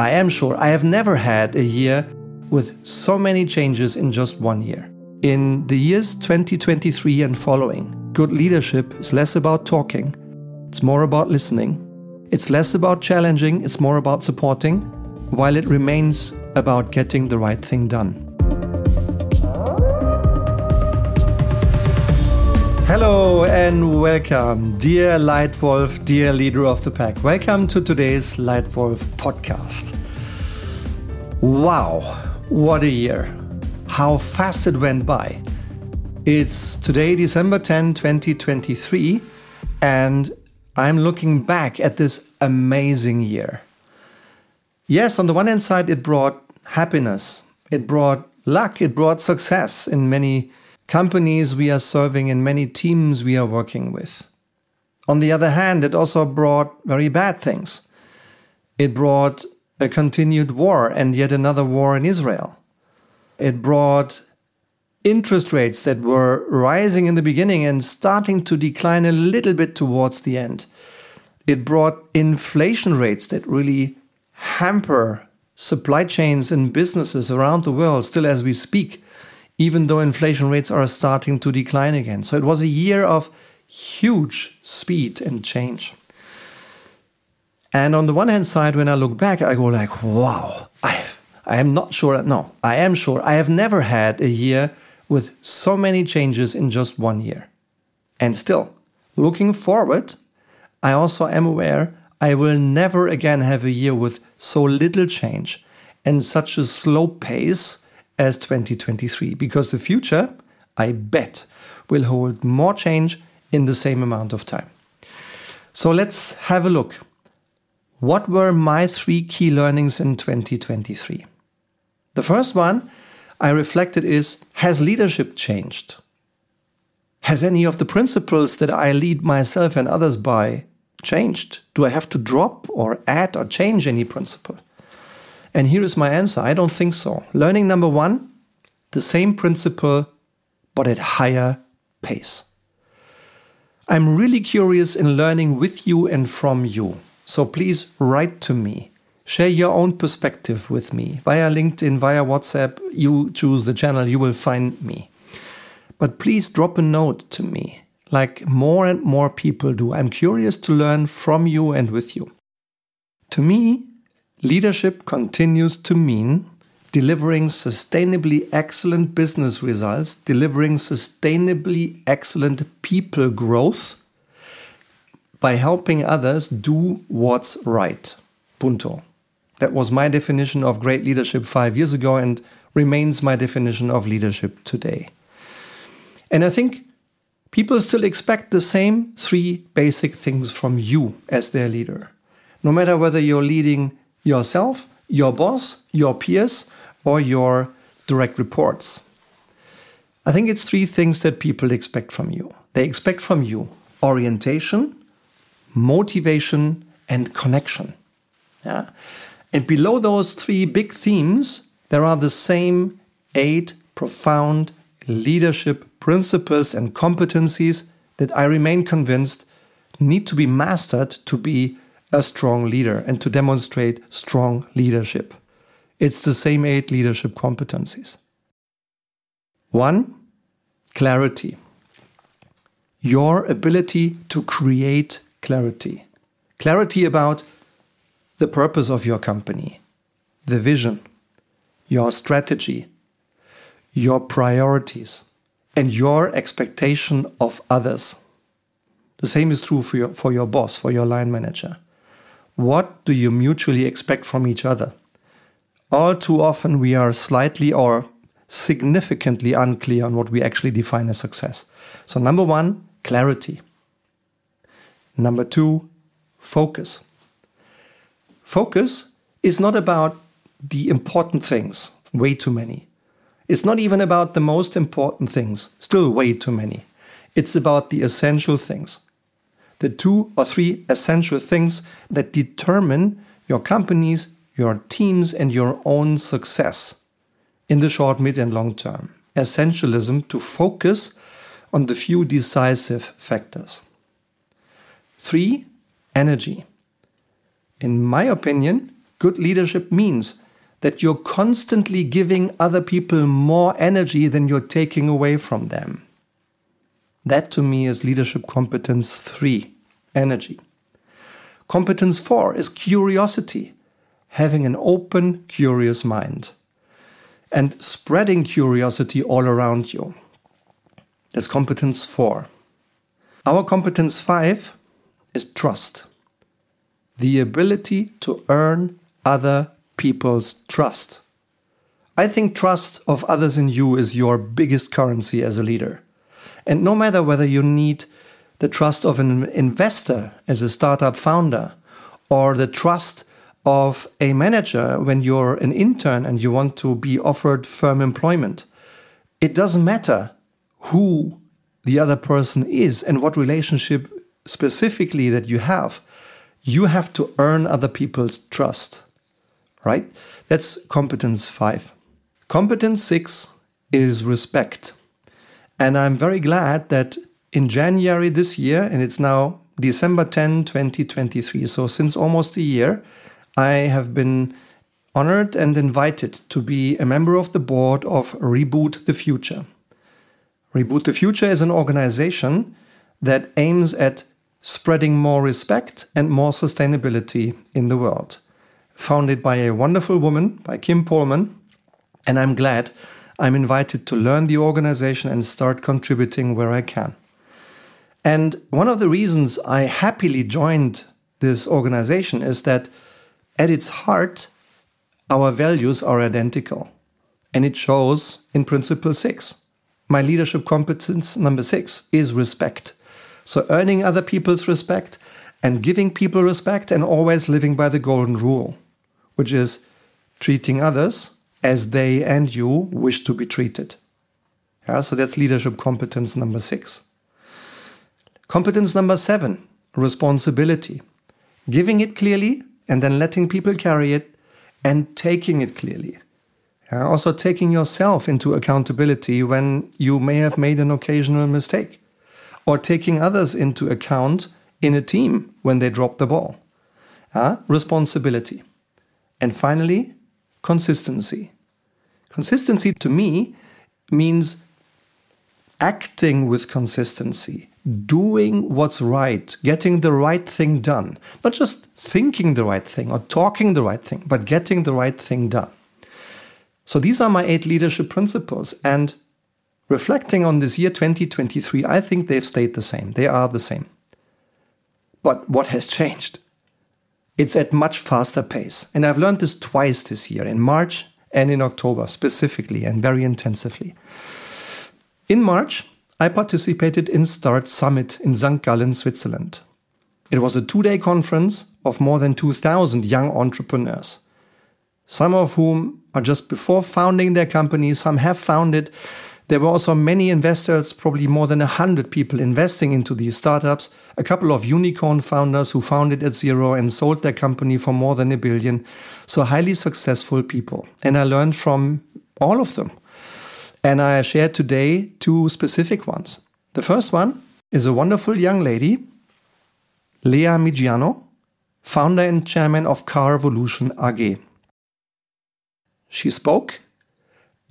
I am sure I have never had a year with so many changes in just one year. In the years 2023 and following, good leadership is less about talking, it's more about listening. It's less about challenging, it's more about supporting, while it remains about getting the right thing done. Hello and welcome, dear Leitwolf, dear leader of the pack. Welcome to today's Leitwolf podcast. Wow, what a year! How fast it went by. It's today, December 10, 2023, and I'm looking back at this amazing year. Yes, on the one hand side, it brought happiness, it brought luck, it brought success in many companies we are serving and many teams we are working with. On the other hand, it also brought very bad things. It brought a continued war and yet another war in Israel. It brought interest rates that were rising in the beginning and starting to decline a little bit towards the end. It brought inflation rates that really hamper supply chains and businesses around the world, still as we speak even though inflation rates are starting to decline again. So it was a year of huge speed and change. And on the one hand side, when I look back, I go like, wow, I, I am not sure. No, I am sure. I have never had a year with so many changes in just one year. And still, looking forward, I also am aware I will never again have a year with so little change and such a slow pace as 2023 because the future, I bet, will hold more change in the same amount of time. So let's have a look. What were my three key learnings in 2023? The first one I reflected is Has leadership changed? Has any of the principles that I lead myself and others by changed? Do I have to drop or add or change any principle? And here is my answer I don't think so. Learning number one, the same principle, but at higher pace. I'm really curious in learning with you and from you. So please write to me. Share your own perspective with me via LinkedIn, via WhatsApp. You choose the channel, you will find me. But please drop a note to me, like more and more people do. I'm curious to learn from you and with you. To me, Leadership continues to mean delivering sustainably excellent business results, delivering sustainably excellent people growth by helping others do what's right. Punto. That was my definition of great leadership five years ago and remains my definition of leadership today. And I think people still expect the same three basic things from you as their leader. No matter whether you're leading yourself, your boss, your peers, or your direct reports. I think it's three things that people expect from you. They expect from you orientation, motivation, and connection. Yeah? And below those three big themes, there are the same eight profound leadership principles and competencies that I remain convinced need to be mastered to be a strong leader and to demonstrate strong leadership. It's the same eight leadership competencies. One, clarity. Your ability to create clarity. Clarity about the purpose of your company, the vision, your strategy, your priorities, and your expectation of others. The same is true for your, for your boss, for your line manager. What do you mutually expect from each other? All too often, we are slightly or significantly unclear on what we actually define as success. So, number one, clarity. Number two, focus. Focus is not about the important things, way too many. It's not even about the most important things, still way too many. It's about the essential things the two or three essential things that determine your companies, your teams, and your own success in the short, mid, and long term. Essentialism to focus on the few decisive factors. Three, energy. In my opinion, Good leadership means that you're constantly giving other people more energy than you're taking away from them. That to me is leadership competence three energy. Competence four is curiosity, having an open, curious mind, and spreading curiosity all around you. That's competence four. Our competence five is trust the ability to earn other people's trust. I think trust of others in you is your biggest currency as a leader. And no matter whether you need the trust of an investor as a startup founder or the trust of a manager when you're an intern and you want to be offered firm employment, it doesn't matter who the other person is and what relationship specifically that you have. You have to earn other people's trust right? That's competence five. Competence six is respect. And I'm very glad that in January this year, and it's now December 10, 2023, so since almost a year, I have been honored and invited to be a member of the board of Reboot the Future. Reboot the Future is an organization that aims at spreading more respect and more sustainability in the world founded by a wonderful woman, by Kim Polman, And I'm glad I'm invited to learn the organization and start contributing where I can. And one of the reasons I happily joined this organization is that at its heart, our values are identical. And it shows in principle six. My leadership competence number six is respect. So, earning other people's respect and giving people respect and always living by the golden rule which is treating others as they and you wish to be treated. Yeah, so that's leadership competence number six. Competence number seven responsibility. Giving it clearly and then letting people carry it and taking it clearly. Yeah, also taking yourself into accountability when you may have made an occasional mistake, or taking others into account in a team when they drop the ball. Yeah, responsibility. And finally, consistency. Consistency to me means acting with consistency, doing what's right, getting the right thing done. Not just thinking the right thing or talking the right thing, but getting the right thing done. So these are my eight leadership principles. And reflecting on this year 2023, I think they've stayed the same. They are the same. But what has changed? It's at much faster pace. And I've learned this twice this year, in March and in October specifically, and very intensively. In March, I participated in Start Summit in St. Gallen, Switzerland. It was a two day conference of more than 2,000 young entrepreneurs, some of whom are just before founding their companies, some have founded. There were also many investors, probably more than 100 people investing into these startups a couple of unicorn founders who founded at zero and sold their company for more than a billion. So highly successful people. And I learned from all of them. And I share today two specific ones. The first one is a wonderful young lady, Lea Miggiano, founder and chairman of Car Carvolution AG. She spoke,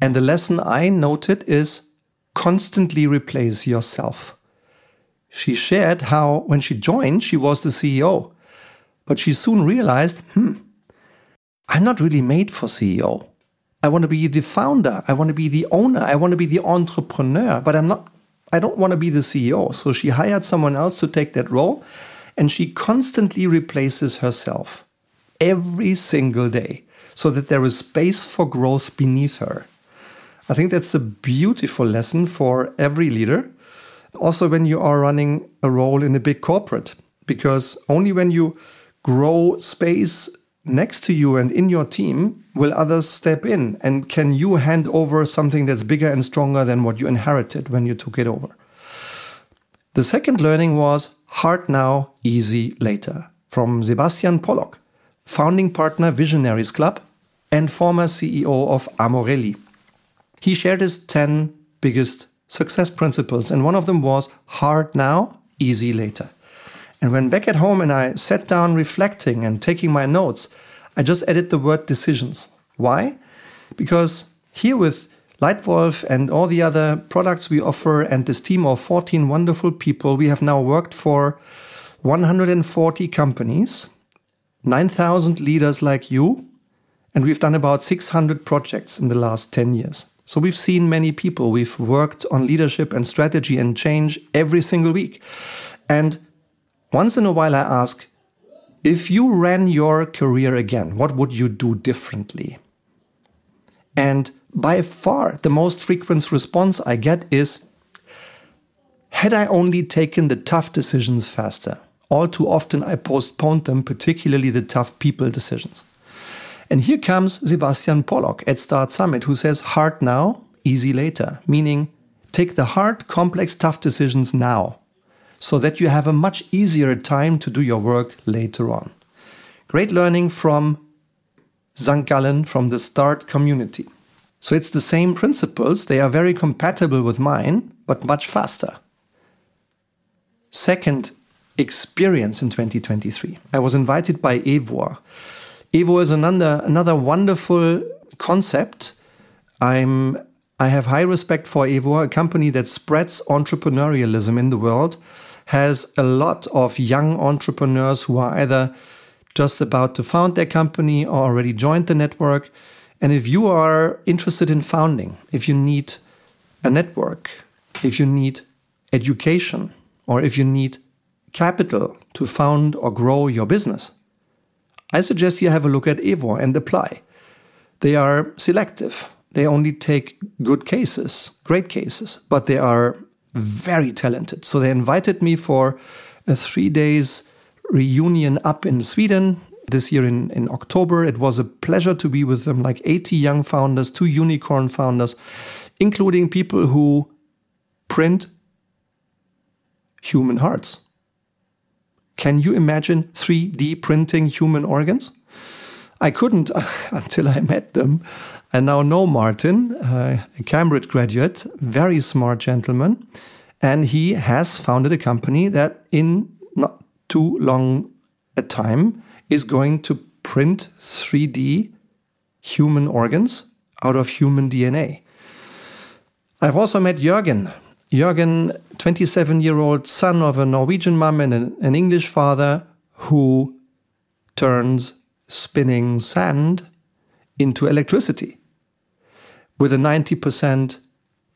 and the lesson I noted is constantly replace yourself. She shared how when she joined, she was the CEO. But she soon realized, hmm, I'm not really made for CEO. I want to be the founder. I want to be the owner. I want to be the entrepreneur, but I'm not, I don't want to be the CEO. So she hired someone else to take that role and she constantly replaces herself every single day so that there is space for growth beneath her. I think that's a beautiful lesson for every leader also, when you are running a role in a big corporate, because only when you grow space next to you and in your team will others step in and can you hand over something that's bigger and stronger than what you inherited when you took it over. The second learning was hard now, easy later from Sebastian Pollok, founding partner Visionaries Club and former CEO of Amorelie. He shared his 10 biggest success principles, and one of them was hard now, easy later. And when back at home and I sat down reflecting and taking my notes, I just added the word decisions. Why? Because here with Leitwolf and all the other products we offer and this team of 14 wonderful people, we have now worked for 140 companies, 9,000 leaders like you, and we've done about 600 projects in the last 10 years. So we've seen many people. We've worked on leadership and strategy and change every single week. And once in a while, I ask, if you ran your career again, what would you do differently? And by far, the most frequent response I get is Had I only taken the tough decisions faster? All too often, I postponed them, particularly the tough people decisions. And here comes Sebastian Pollok at Start Summit, who says hard now, easy later, meaning take the hard, complex, tough decisions now so that you have a much easier time to do your work later on. Great learning from St. Gallen from the Start community. So it's the same principles, they are very compatible with mine, but much faster. Second experience in 2023. I was invited by EWOR. EWOR is another another wonderful concept. I'm I have high respect for EWOR, a company that spreads entrepreneurialism in the world, has a lot of young entrepreneurs who are either just about to found their company or already joined the network. And if you are interested in founding, if you need a network, if you need education, or if you need capital to found or grow your business, I suggest you have a look at EWOR and apply. They are selective. They only take good cases, great cases, but they are very talented. So they invited me for a three days reunion up in Sweden this year in, in October. It was a pleasure to be with them, like 80 young founders, two unicorn founders, including people who print human hearts. Can you imagine 3D printing human organs? I couldn't until I met them. And now know Martin, uh, a Cambridge graduate, very smart gentleman, and he has founded a company that in not too long a time is going to print 3D human organs out of human DNA. I've also met Jürgen, Jürgen, 27 year old son of a Norwegian mum and an English father, who turns spinning sand into electricity with a 90%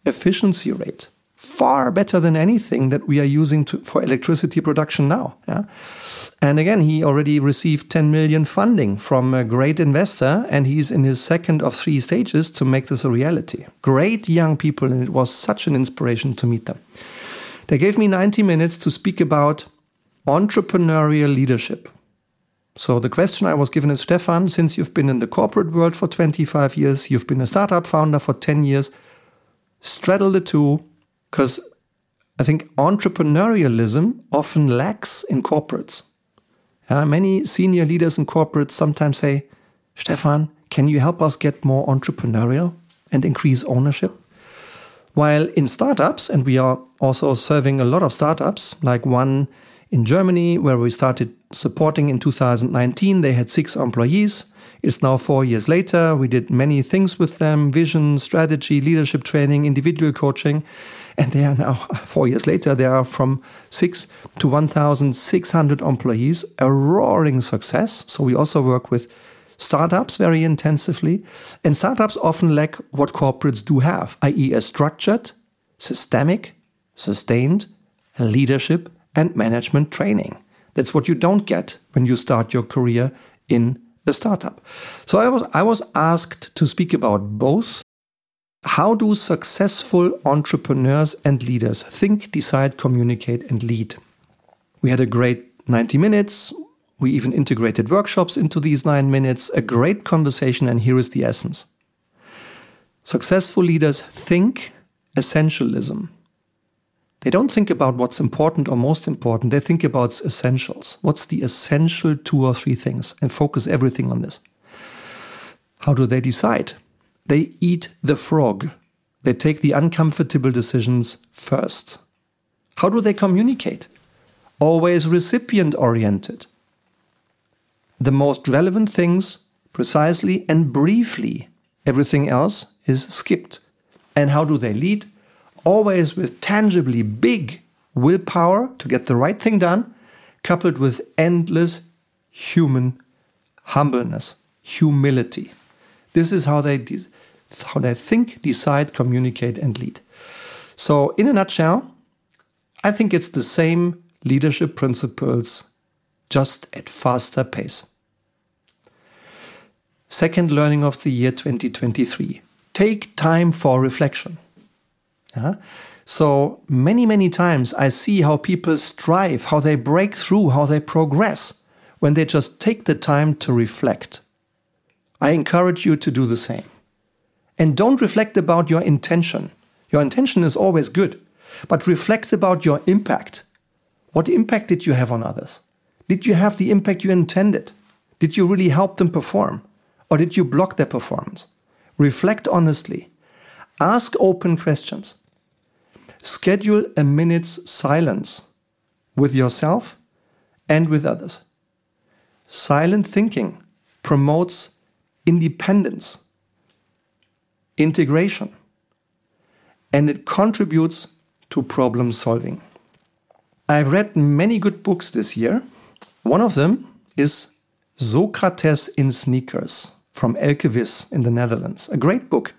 efficiency rate. Far better than anything that we are using to, for electricity production now. Yeah? And again, he already received 10 million funding from a great investor, and he's in his second of three stages to make this a reality. Great young people, and it was such an inspiration to meet them. They gave me 90 minutes to speak about entrepreneurial leadership. So the question I was given is Stefan, since you've been in the corporate world for 25 years, you've been a startup founder for 10 years, straddle the two, because I think entrepreneurialism often lacks in corporates. Uh, many senior leaders in corporates sometimes say, Stefan, can you help us get more entrepreneurial and increase ownership? While in startups, and we are also serving a lot of startups, like one in Germany where we started supporting in 2019, they had six employees. It's now four years later. We did many things with them vision, strategy, leadership training, individual coaching. And they are now, four years later, they are from six to 1,600 employees, a roaring success. So we also work with startups very intensively. And startups often lack what corporates do have, i.e., a structured, systemic, sustained leadership and management training. That's what you don't get when you start your career in a startup. So I was, I was asked to speak about both how do successful entrepreneurs and leaders think, decide, communicate, and lead? We had a great 90 minutes. We even integrated workshops into these nine minutes, a great conversation, and here is the essence. Successful leaders think essentialism. They don't think about what's important or most important, they think about essentials. What's the essential two or three things and focus everything on this. How do they decide? They eat the frog. They take the uncomfortable decisions first. How do they communicate? Always recipient oriented. The most relevant things precisely, and briefly. Everything else is skipped. And how do they lead? Always with tangibly big willpower to get the right thing done, coupled with endless human humbleness, humility. This is how they, how they think, decide, communicate, and lead. So, in a nutshell, I think it's the same leadership principles, just at faster pace. Second learning of the year 2023 take time for reflection. Yeah? So many, many times I see how people strive, how they break through, how they progress when they just take the time to reflect. I encourage you to do the same. And don't reflect about your intention. Your intention is always good, but reflect about your impact. What impact did you have on others? Did you have the impact you intended? Did you really help them perform? Or did you block their performance? Reflect honestly. Ask open questions. Schedule a minute's silence with yourself and with others. Silent thinking promotes independence, integration, and it contributes to problem solving. I've read many good books this year. One of them is Socrates in Sneakers from Elke Wiss in the Netherlands. A great book.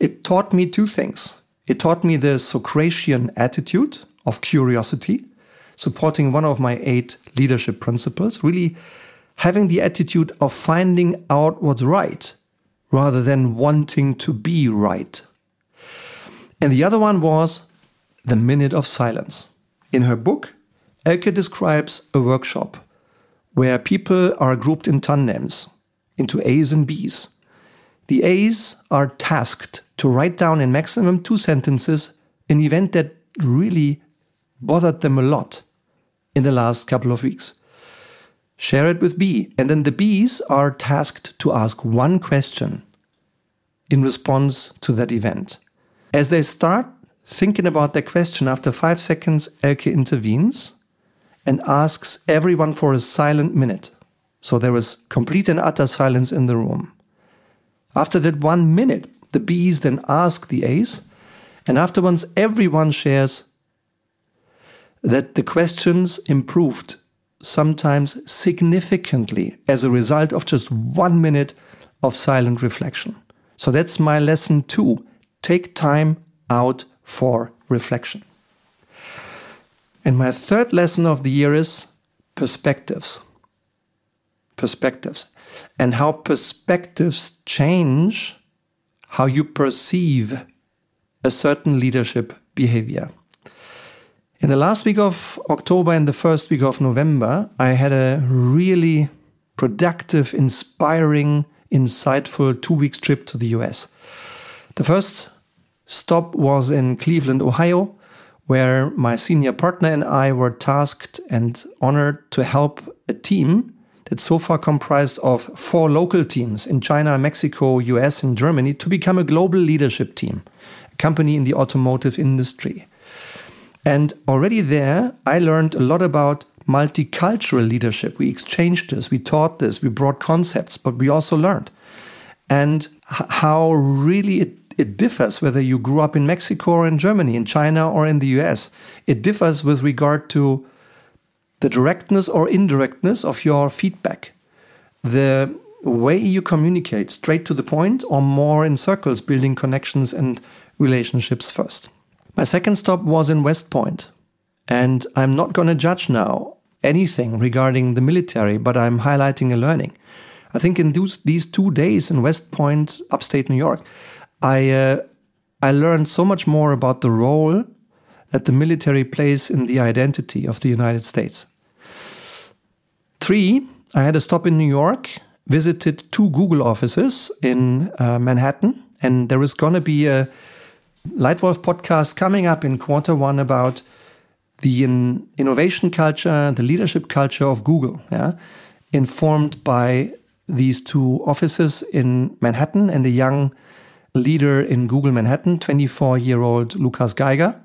It taught me two things it taught me the Socratian attitude of curiosity, supporting one of my eight leadership principles, really having the attitude of finding out what's right rather than wanting to be right. And the other one was the minute of silence. In her book, Elke describes a workshop where people are grouped in tandems into A's and B's. The A's are tasked to write down in maximum two sentences an event that really bothered them a lot in the last couple of weeks. Share it with B, and then the B's are tasked to ask one question in response to that event. As they start thinking about their question, after five seconds, Elke intervenes and asks everyone for a silent minute. So there was complete and utter silence in the room. After that one minute, the B's then ask the A's, and afterwards everyone shares that the questions improved sometimes significantly as a result of just one minute of silent reflection. So that's my lesson two. Take time out for reflection. And my third lesson of the year is perspectives. Perspectives. And how perspectives change how you perceive a certain leadership behavior. In the last week of October and the first week of November, I had a really productive, inspiring, insightful two weeks trip to the US. The first stop was in Cleveland, Ohio, where my senior partner and I were tasked and honored to help a team that so far comprised of four local teams in China, Mexico, US, and Germany to become a global leadership team, a company in the automotive industry. And already there, I learned a lot about multicultural leadership. We exchanged this, we taught this, we brought concepts, but we also learned. And how really it, it differs whether you grew up in Mexico or in Germany, in China or in the US. It differs with regard to the directness or indirectness of your feedback, the way you communicate straight to the point or more in circles, building connections and relationships first. My second stop was in West Point, and I'm not going to judge now anything regarding the military, but I'm highlighting a learning. I think in those, these two days in West Point, upstate New York, I uh, I learned so much more about the role that the military plays in the identity of the United States. Three, I had a stop in New York, visited two Google offices in uh, Manhattan, and there is going to be a Leitwolf podcast coming up in quarter one about the in innovation culture, the leadership culture of Google, yeah, informed by these two offices in Manhattan and a young leader in Google Manhattan, 24 year old Lucas Geiger,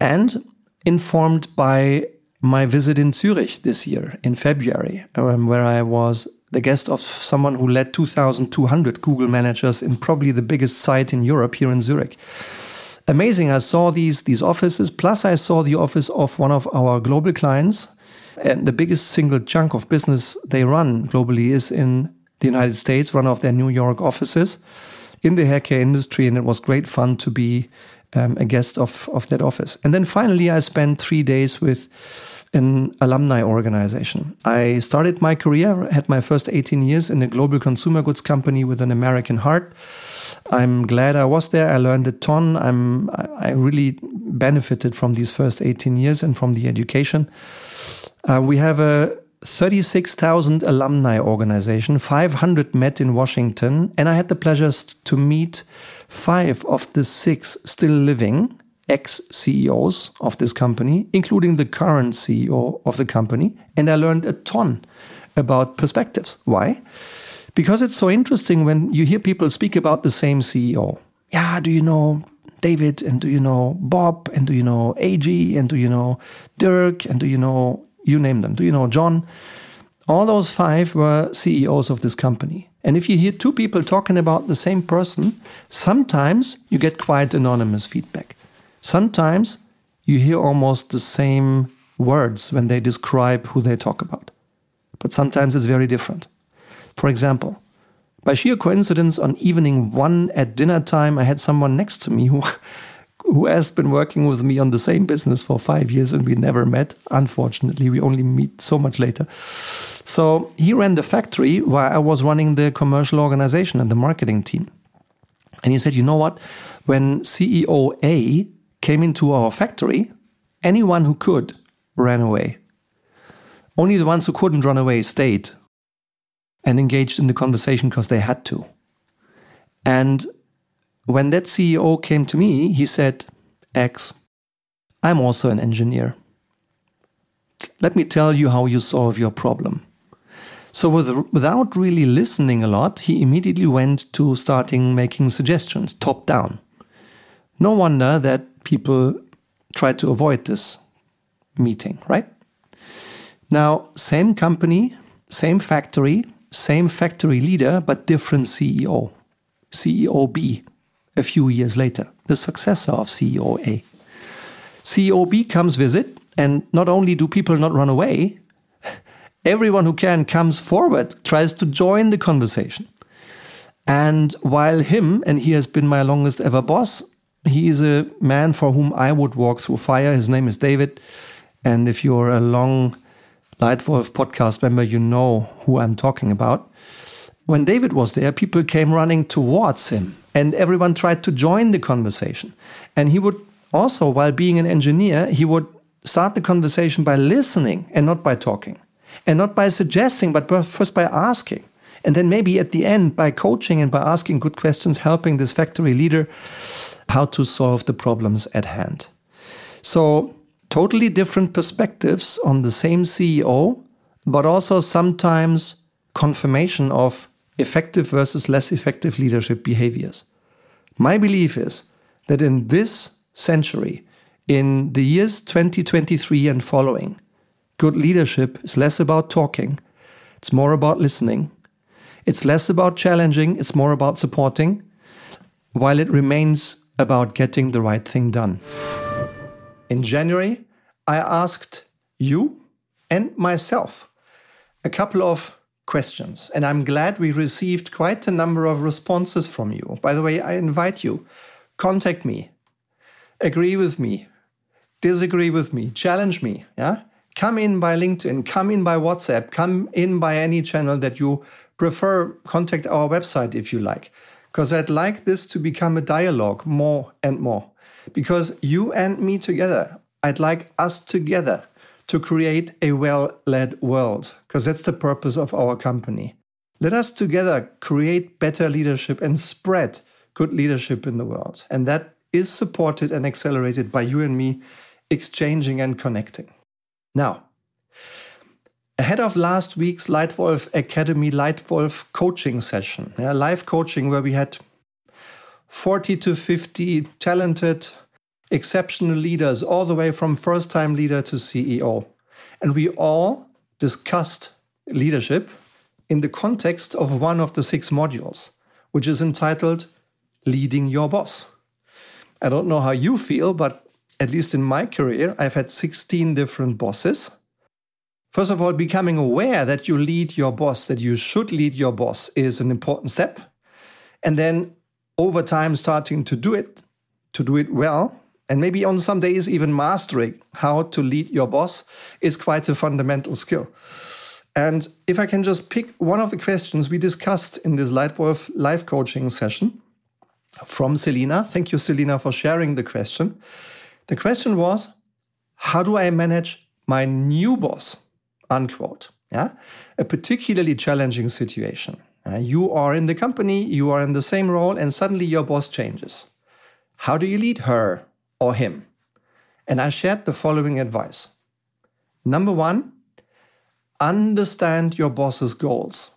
and informed by my visit in Zurich this year in February, um, where I was the guest of someone who led 2,200 Google managers in probably the biggest site in Europe here in Zurich. Amazing. I saw these, these offices, plus I saw the office of one of our global clients. And the biggest single chunk of business they run globally is in the United States, one of their New York offices in the hair care industry. And it was great fun to be um, a guest of, of that office. And then finally, I spent three days with an alumni organization. I started my career, had my first 18 years in a global consumer goods company with an American heart. I'm glad I was there. I learned a ton. I'm, I really benefited from these first 18 years and from the education. Uh, we have a 36,000 alumni organization, 500 met in Washington, and I had the pleasure to meet five of the six still living ex CEOs of this company, including the current CEO of the company. And I learned a ton about perspectives. Why? Because it's so interesting when you hear people speak about the same CEO. Yeah, do you know David? And do you know Bob? And do you know AG? And do you know Dirk? And do you know, you name them? Do you know John? All those five were CEOs of this company. And if you hear two people talking about the same person, sometimes you get quite anonymous feedback. Sometimes you hear almost the same words when they describe who they talk about. But sometimes it's very different. For example, by sheer coincidence, on evening one at dinner time, I had someone next to me who, who has been working with me on the same business for five years and we never met. Unfortunately, we only meet so much later. So he ran the factory while I was running the commercial organization and the marketing team. And he said, You know what? When CEO A came into our factory, anyone who could ran away. Only the ones who couldn't run away stayed and engaged in the conversation because they had to. And when that CEO came to me, he said, X, I'm also an engineer. Let me tell you how you solve your problem. So, with, without really listening a lot, he immediately went to starting making suggestions top down. No wonder that people try to avoid this meeting, right? Now, same company, same factory, same factory leader, but different CEO. CEO B a few years later, the successor of CEO A. CEO B comes visit, and not only do people not run away, everyone who can comes forward, tries to join the conversation. And while him, and he has been my longest ever boss, he is a man for whom I would walk through fire. His name is David. And if you're a long Leitwolf podcast member, you know who I'm talking about. When David was there, people came running towards him and everyone tried to join the conversation. And he would also, while being an engineer, he would start the conversation by listening and not by talking, and not by suggesting, but first by asking. And then maybe at the end, by coaching and by asking good questions, helping this factory leader how to solve the problems at hand. So, totally different perspectives on the same CEO, but also sometimes confirmation of effective versus less effective leadership behaviors. My belief is that in this century, in the years 2023 and following, good leadership is less about talking, it's more about listening. It's less about challenging, it's more about supporting, while it remains about getting the right thing done. In January, I asked you and myself a couple of questions, and I'm glad we received quite a number of responses from you. By the way, I invite you, contact me, agree with me, disagree with me, challenge me, yeah? Come in by LinkedIn, come in by WhatsApp, come in by any channel that you prefer, contact our website if you like. Because I'd like this to become a dialogue more and more. Because you and me together, I'd like us together to create a well led world, because that's the purpose of our company. Let us together create better leadership and spread good leadership in the world. And that is supported and accelerated by you and me exchanging and connecting. Now, ahead of last week's Leitwolf Academy Leitwolf coaching session, yeah, live coaching where we had 40 to 50 talented, exceptional leaders, all the way from first time leader to CEO. And we all discussed leadership in the context of one of the six modules, which is entitled Leading Your Boss. I don't know how you feel, but at least in my career, I've had 16 different bosses. First of all, becoming aware that you lead your boss, that you should lead your boss, is an important step. And then over time, starting to do it, to do it well, and maybe on some days, even mastering how to lead your boss is quite a fundamental skill. And if I can just pick one of the questions we discussed in this Leitwolf life coaching session from Selina. Thank you, Selina, for sharing the question. The question was, how do I manage my new boss? Unquote. Yeah. A particularly challenging situation. Uh, you are in the company, you are in the same role, and suddenly your boss changes. How do you lead her or him? And I shared the following advice. Number one, understand your boss's goals,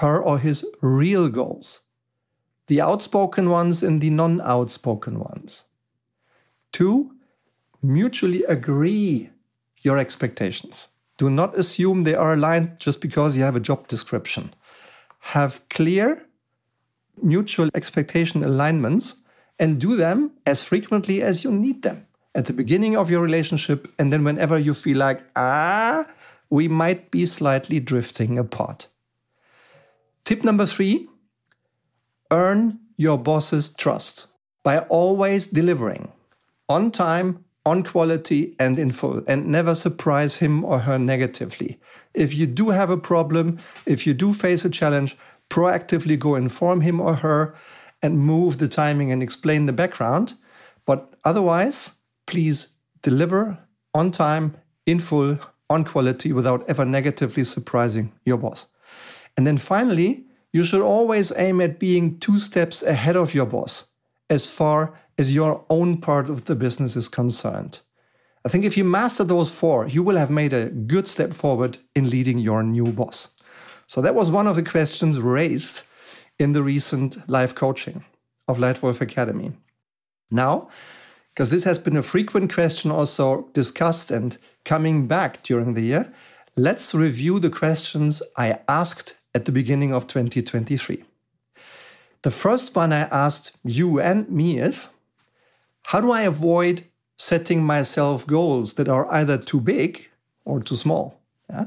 her or his real goals, the outspoken ones and the non outspoken ones. Two, mutually agree your expectations. Do not assume they are aligned just because you have a job description. Have clear mutual expectation alignments and do them as frequently as you need them at the beginning of your relationship and then whenever you feel like, ah, we might be slightly drifting apart. Tip number three earn your boss's trust by always delivering on time, on quality, and in full, and never surprise him or her negatively. If you do have a problem, if you do face a challenge, proactively go inform him or her and move the timing and explain the background. But otherwise, please deliver on time, in full, on quality without ever negatively surprising your boss. And then finally, you should always aim at being two steps ahead of your boss as far as your own part of the business is concerned. I think if you master those four, you will have made a good step forward in leading your new boss. So that was one of the questions raised in the recent live coaching of Leitwolf Academy. Now, because this has been a frequent question also discussed and coming back during the year, let's review the questions I asked at the beginning of 2023. The first one I asked you and me is how do I avoid setting myself goals that are either too big or too small? Yeah?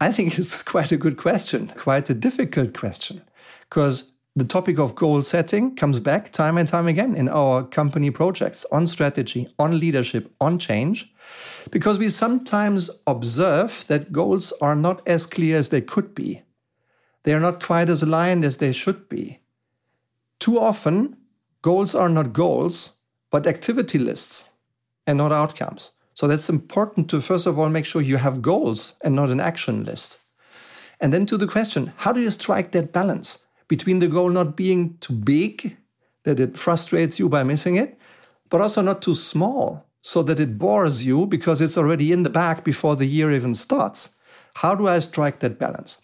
I think it's quite a good question, quite a difficult question, because the topic of goal setting comes back time and time again in our company projects on strategy, on leadership, on change, because we sometimes observe that goals are not as clear as they could be. They are not quite as aligned as they should be. Too often, goals are not goals, but activity lists and not outcomes. So that's important to first of all make sure you have goals and not an action list. And then to the question, how do you strike that balance between the goal not being too big, that it frustrates you by missing it, but also not too small, so that it bores you because it's already in the back before the year even starts? How do I strike that balance?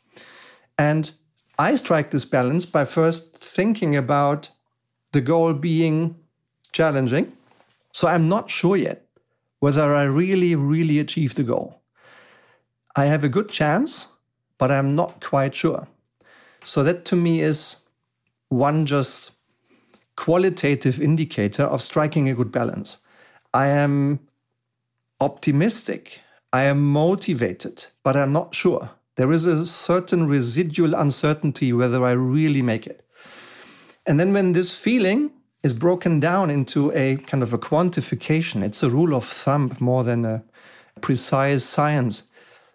And I strike this balance by first thinking about the goal being challenging. So I'm not sure yet whether I really, really achieve the goal. I have a good chance, but I'm not quite sure. So that to me is one just qualitative indicator of striking a good balance. I am optimistic, I am motivated, but I'm not sure. There is a certain residual uncertainty whether I really make it. And then when this feeling is broken down into a kind of a quantification, it's a rule of thumb more than a precise science.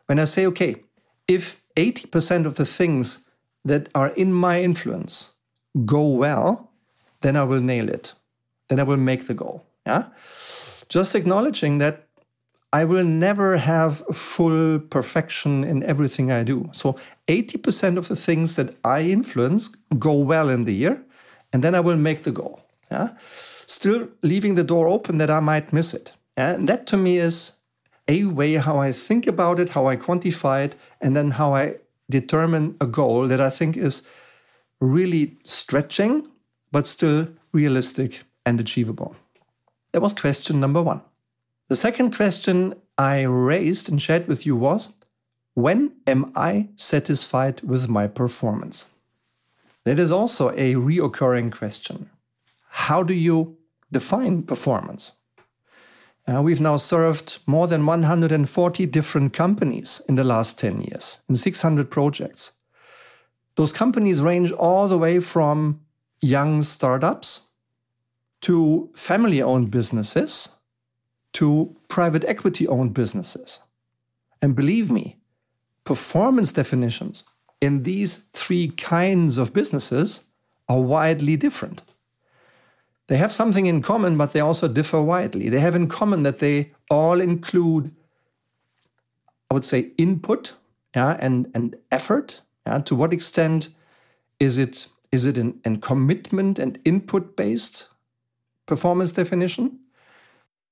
When I say, okay, if 80% of the things that are in my influence go well, then I will nail it. Then I will make the goal. Yeah. Just acknowledging that I will never have full perfection in everything I do. So 80% of the things that I influence go well in the year, and then I will make the goal. Yeah? Still leaving the door open that I might miss it. And that to me is a way how I think about it, how I quantify it, and then how I determine a goal that I think is really stretching, but still realistic and achievable. That was question number one. The second question I raised and shared with you was When am I satisfied with my performance? That is also a reoccurring question. How do you define performance? Uh, we've now served more than 140 different companies in the last 10 years in 600 projects. Those companies range all the way from young startups to family owned businesses to private equity owned businesses. And believe me, performance definitions in these three kinds of businesses are widely different. They have something in common, but they also differ widely. They have in common that they all include, I would say, input yeah, and, and effort. Yeah. To what extent is it, is it an, an commitment and input based performance definition?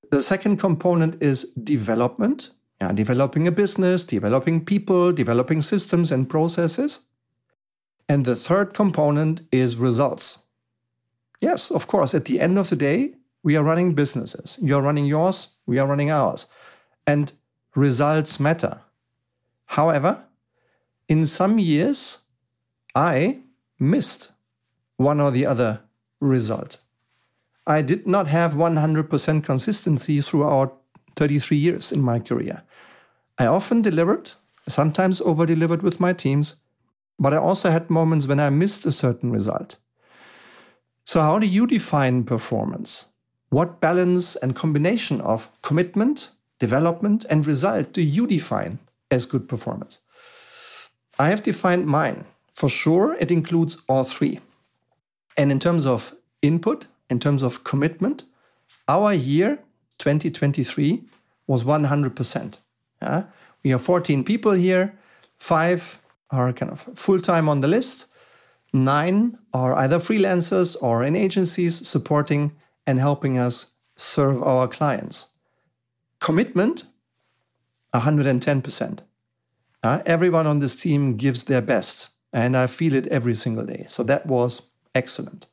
The second component is development, yeah, developing a business, developing people, developing systems and processes. And the third component is results. Yes, of course, at the end of the day, we are running businesses. You're running yours, we are running ours. And results matter. However, in some years, I missed one or the other result. I did not have 100% consistency throughout 33 years in my career. I often delivered, sometimes over delivered with my teams, but I also had moments when I missed a certain result. So, how do you define performance? What balance and combination of commitment, development, and result do you define as good performance? I have defined mine. For sure, it includes all three. And in terms of input, in terms of commitment, our year 2023 was 100%. Yeah? We have 14 people here, five are kind of full time on the list, Nine are either freelancers or in agencies supporting and helping us serve our clients. Commitment 110%. Uh, everyone on this team gives their best, and I feel it every single day. So that was excellent.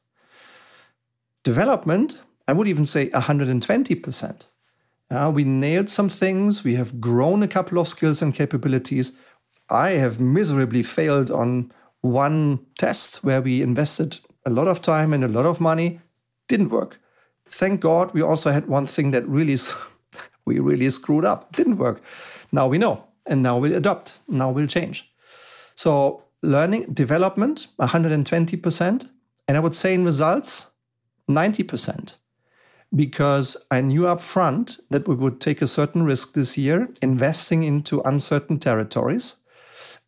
Development, I would even say 120%. Uh, we nailed some things, we have grown a couple of skills and capabilities. I have miserably failed on one test where we invested a lot of time and a lot of money didn't work. Thank God we also had one thing that really we really screwed up. Didn't work. Now we know and now we'll adopt. Now we'll change. So learning development 120% and I would say in results 90% because I knew up front that we would take a certain risk this year investing into uncertain territories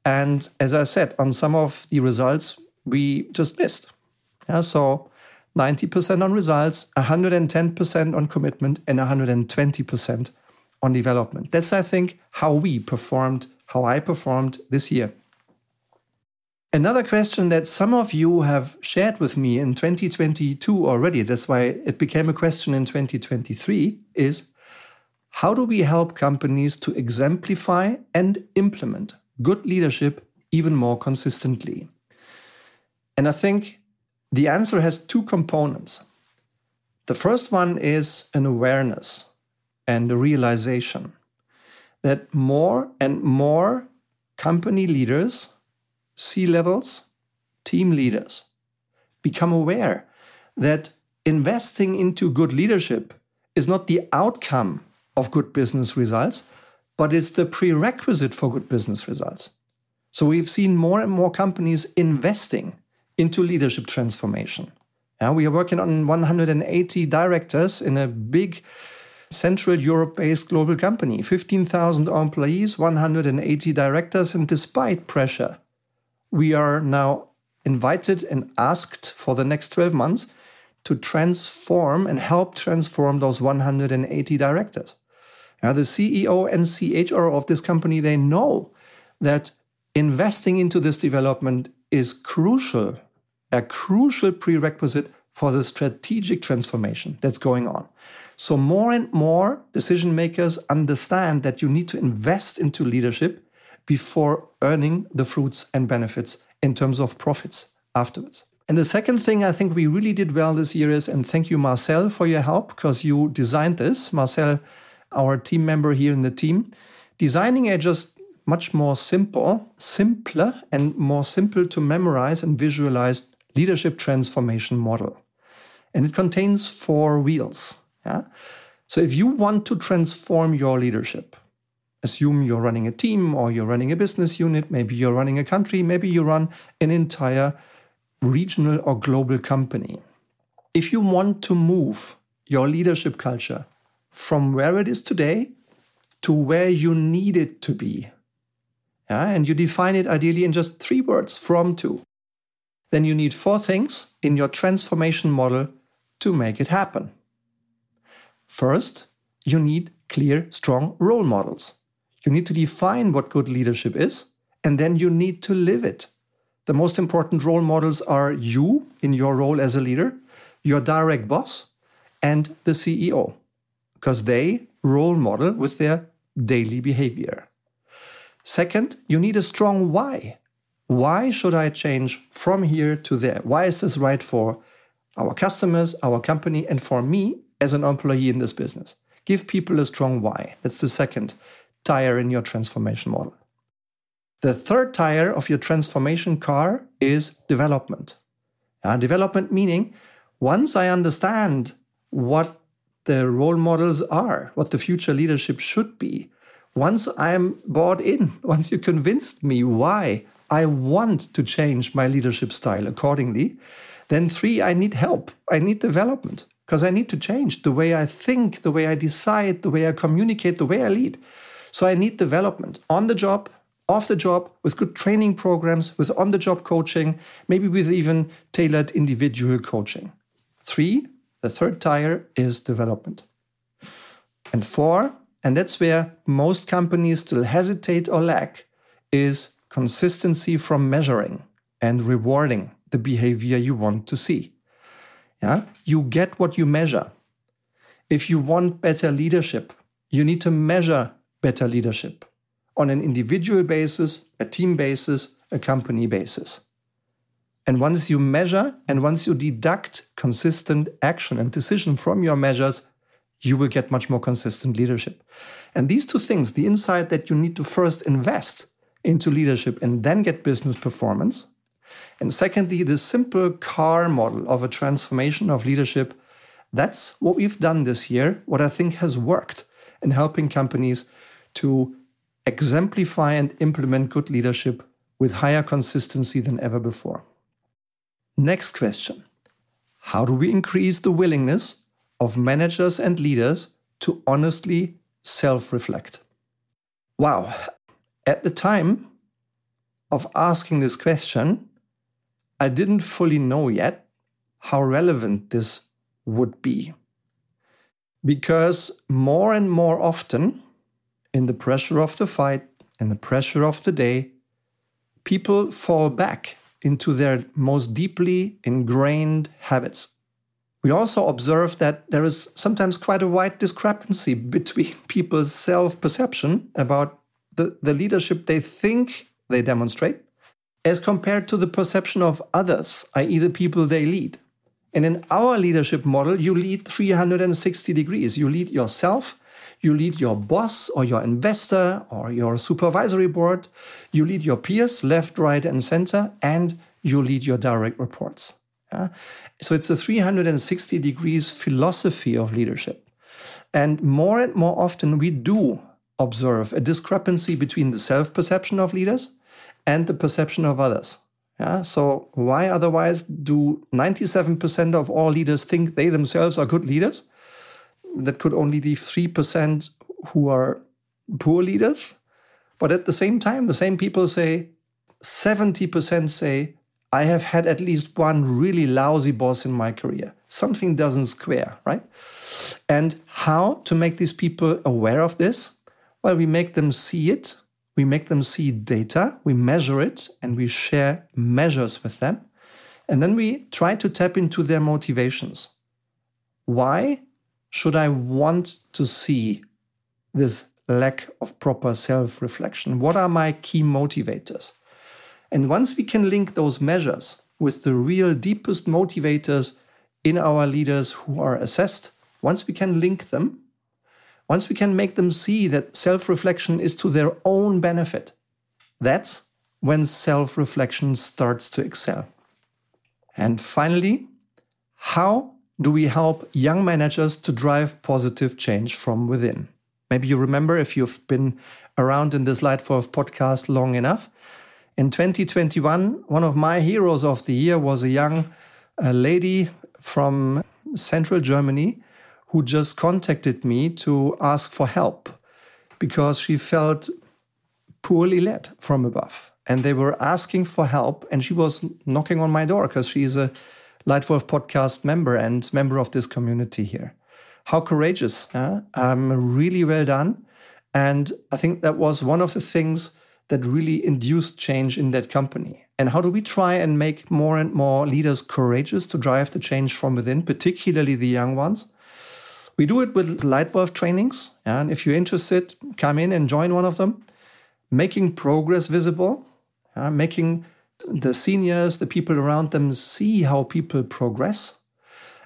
and as I said, on some of the results, we just missed. Yeah, so 90% on results, 110% on commitment, and 120% on development. That's, I think, how we performed, how I performed this year. Another question that some of you have shared with me in 2022 already, that's why it became a question in 2023, is how do we help companies to exemplify and implement good leadership even more consistently? And I think the answer has two components. The first one is an awareness and a realization that more and more company leaders, C levels, team leaders become aware that investing into good leadership is not the outcome of good business results, but it's the prerequisite for good business results. So we've seen more and more companies investing into leadership transformation. Yeah, we are working on 180 directors in a big Central Europe based global company, 15,000 employees, 180 directors, and despite pressure, we are now invited and asked for the next 12 months to transform and help transform those 180 directors. Now, the CEO and CHRO of this company, they know that investing into this development is crucial, a crucial prerequisite for the strategic transformation that's going on. So, more and more decision makers understand that you need to invest into leadership before earning the fruits and benefits in terms of profits afterwards. And the second thing I think we really did well this year is, and thank you, Marcel, for your help because you designed this. Marcel our team member here in the team, designing a just much more simple, simpler, and more simple to memorize and visualize leadership transformation model. And it contains four wheels. Yeah? So if you want to transform your leadership, assume you're running a team or you're running a business unit, maybe you're running a country, maybe you run an entire regional or global company. If you want to move your leadership culture from where it is today to where you need it to be, yeah, and you define it ideally in just three words from to, then you need four things in your transformation model to make it happen. First, you need clear, strong role models. You need to define what good leadership is, and then you need to live it. The most important role models are you in your role as a leader, your direct boss, and the CEO, because they role model with their daily behavior. Second, you need a strong why. Why should I change from here to there? Why is this right for our customers, our company, and for me as an employee in this business? Give people a strong why. That's the second tire in your transformation model. The third tire of your transformation car is development. Uh, development meaning once I understand what the role models are, what the future leadership should be, once I'm bought in, once you convinced me why I want to change my leadership style accordingly, then three, I need help. I need development because I need to change the way I think, the way I decide, the way I communicate, the way I lead. So I need development on the job, off the job, with good training programs, with on the job coaching, maybe with even tailored individual coaching. Three, the third tire is development. And four, and that's where most companies still hesitate or lack, is consistency from measuring and rewarding the behavior you want to see. Yeah? You get what you measure. If you want better leadership, you need to measure better leadership on an individual basis, a team basis, a company basis. And once you measure and once you deduct consistent action and decision from your measures, you will get much more consistent leadership. And these two things, the insight that you need to first invest into leadership and then get business performance. And secondly, the simple car model of a transformation of leadership. That's what we've done this year, what I think has worked in helping companies to exemplify and implement good leadership with higher consistency than ever before. Next question How do we increase the willingness of managers and leaders to honestly self reflect? Wow. At the time of asking this question, I didn't fully know yet how relevant this would be. Because more and more often, in the pressure of the fight and the pressure of the day, people fall back into their most deeply ingrained habits. We also observe that there is sometimes quite a wide discrepancy between people's self perception about the, the leadership they think they demonstrate as compared to the perception of others, i.e., the people they lead. And in our leadership model, you lead 360 degrees. You lead yourself, you lead your boss or your investor or your supervisory board. You lead your peers, left, right, and center, and you lead your direct reports. Yeah? So it's a 360 degrees philosophy of leadership. And more and more often, we do observe a discrepancy between the self perception of leaders and the perception of others. Yeah, so why otherwise do 97% of all leaders think they themselves are good leaders? That could only be 3% who are poor leaders. But at the same time, the same people say 70% say, I have had at least one really lousy boss in my career. Something doesn't square, right? And how to make these people aware of this? Well, we make them see it, we make them see data, we measure it, and we share measures with them. And then we try to tap into their motivations. Why should I want to see this lack of proper self reflection? What are my key motivators? And once we can link those measures with the real deepest motivators in our leaders who are assessed, once we can link them, once we can make them see that self reflection is to their own benefit, That's when self reflection starts to excel. And finally, how do we help young managers to drive positive change from within? Maybe you remember if you've been around in this Leitwolf podcast long enough. In 2021, one of my heroes of the year was a young uh, lady from central Germany who just contacted me to ask for help because she felt poorly led from above. And they were asking for help, and she was knocking on my door because she is a Leitwolf podcast member and member of this community here. How courageous! Huh? Um, really well done. And I think that was one of the things that really induced change in that company. And how do we try and make more and more leaders courageous to drive the change from within, particularly the young ones? We do it with Leitwolf trainings. And if you're interested, come in and join one of them. Making progress visible, uh, making the seniors, the people around them see how people progress,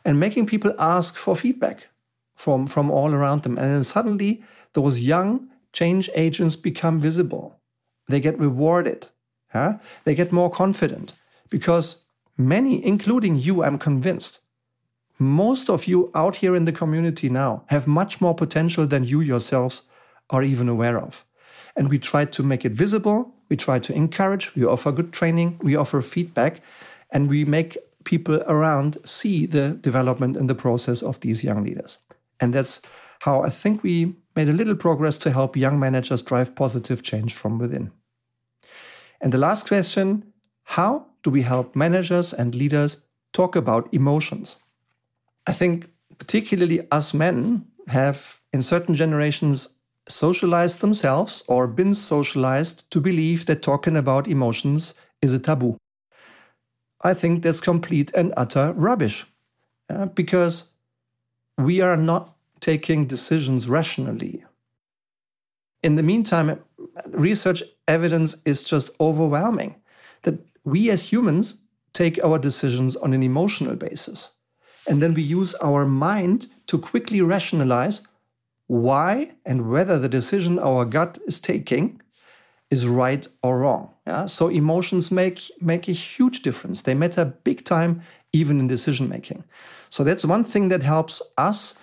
and making people ask for feedback from, from all around them. And then suddenly, those young change agents become visible. They get rewarded. Huh? They get more confident because many, including you, I'm convinced, most of you out here in the community now have much more potential than you yourselves are even aware of. And we try to make it visible we try to encourage, we offer good training, we offer feedback, and we make people around see the development in the process of these young leaders. And that's how I think we made a little progress to help young managers drive positive change from within. And the last question how do we help managers and leaders talk about emotions? I think, particularly us men, have in certain generations socialized themselves or been socialized to believe that talking about emotions is a taboo. I think that's complete and utter rubbish uh, because we are not taking decisions rationally. In the meantime, research evidence is just overwhelming that we as humans take our decisions on an emotional basis. And then we use our mind to quickly rationalize why and whether the decision our gut is taking is right or wrong. Yeah? So emotions make make a huge difference. They matter big time even in decision making. So that's one thing that helps us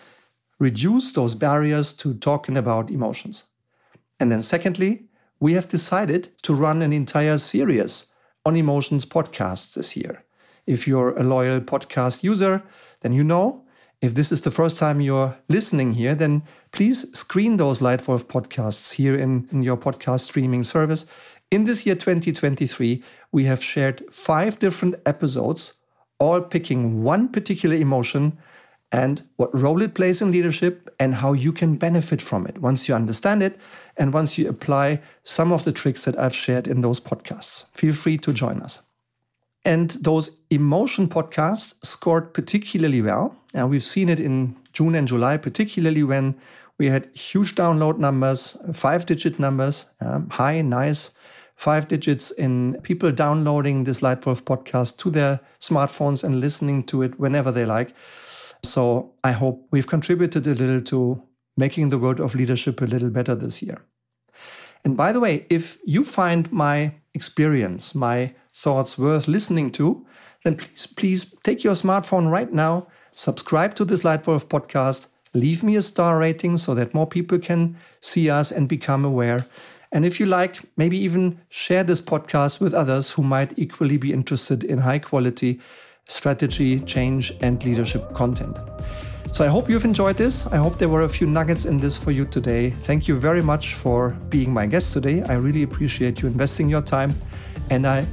reduce those barriers to talking about emotions. And then secondly, we have decided to run an entire series on emotions podcasts this year. If you're a loyal podcast user, then you know if this is the first time you're listening here, then please screen those Leitwolf podcasts here in, in your podcast streaming service. In this year 2023, we have shared five different episodes, all picking one particular emotion and what role it plays in leadership and how you can benefit from it once you understand it and once you apply some of the tricks that I've shared in those podcasts. Feel free to join us. And those emotion podcasts scored particularly well. And we've seen it in June and July, particularly when we had huge download numbers, five digit numbers, um, high, nice five digits in people downloading this Leitwolf podcast to their smartphones and listening to it whenever they like. So I hope we've contributed a little to making the world of leadership a little better this year. And by the way, if you find my experience, my thoughts worth listening to, then please, please take your smartphone right now, subscribe to this Leitwolf podcast, leave me a star rating so that more people can see us and become aware. And if you like, maybe even share this podcast with others who might equally be interested in high quality strategy, change, and leadership content. So I hope you've enjoyed this. I hope there were a few nuggets in this for you today. Thank you very much for being my guest today. I really appreciate you investing your time. And I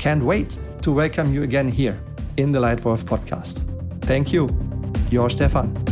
can't wait to welcome you again here in the Leitwolf podcast. Thank you. Your Stefan.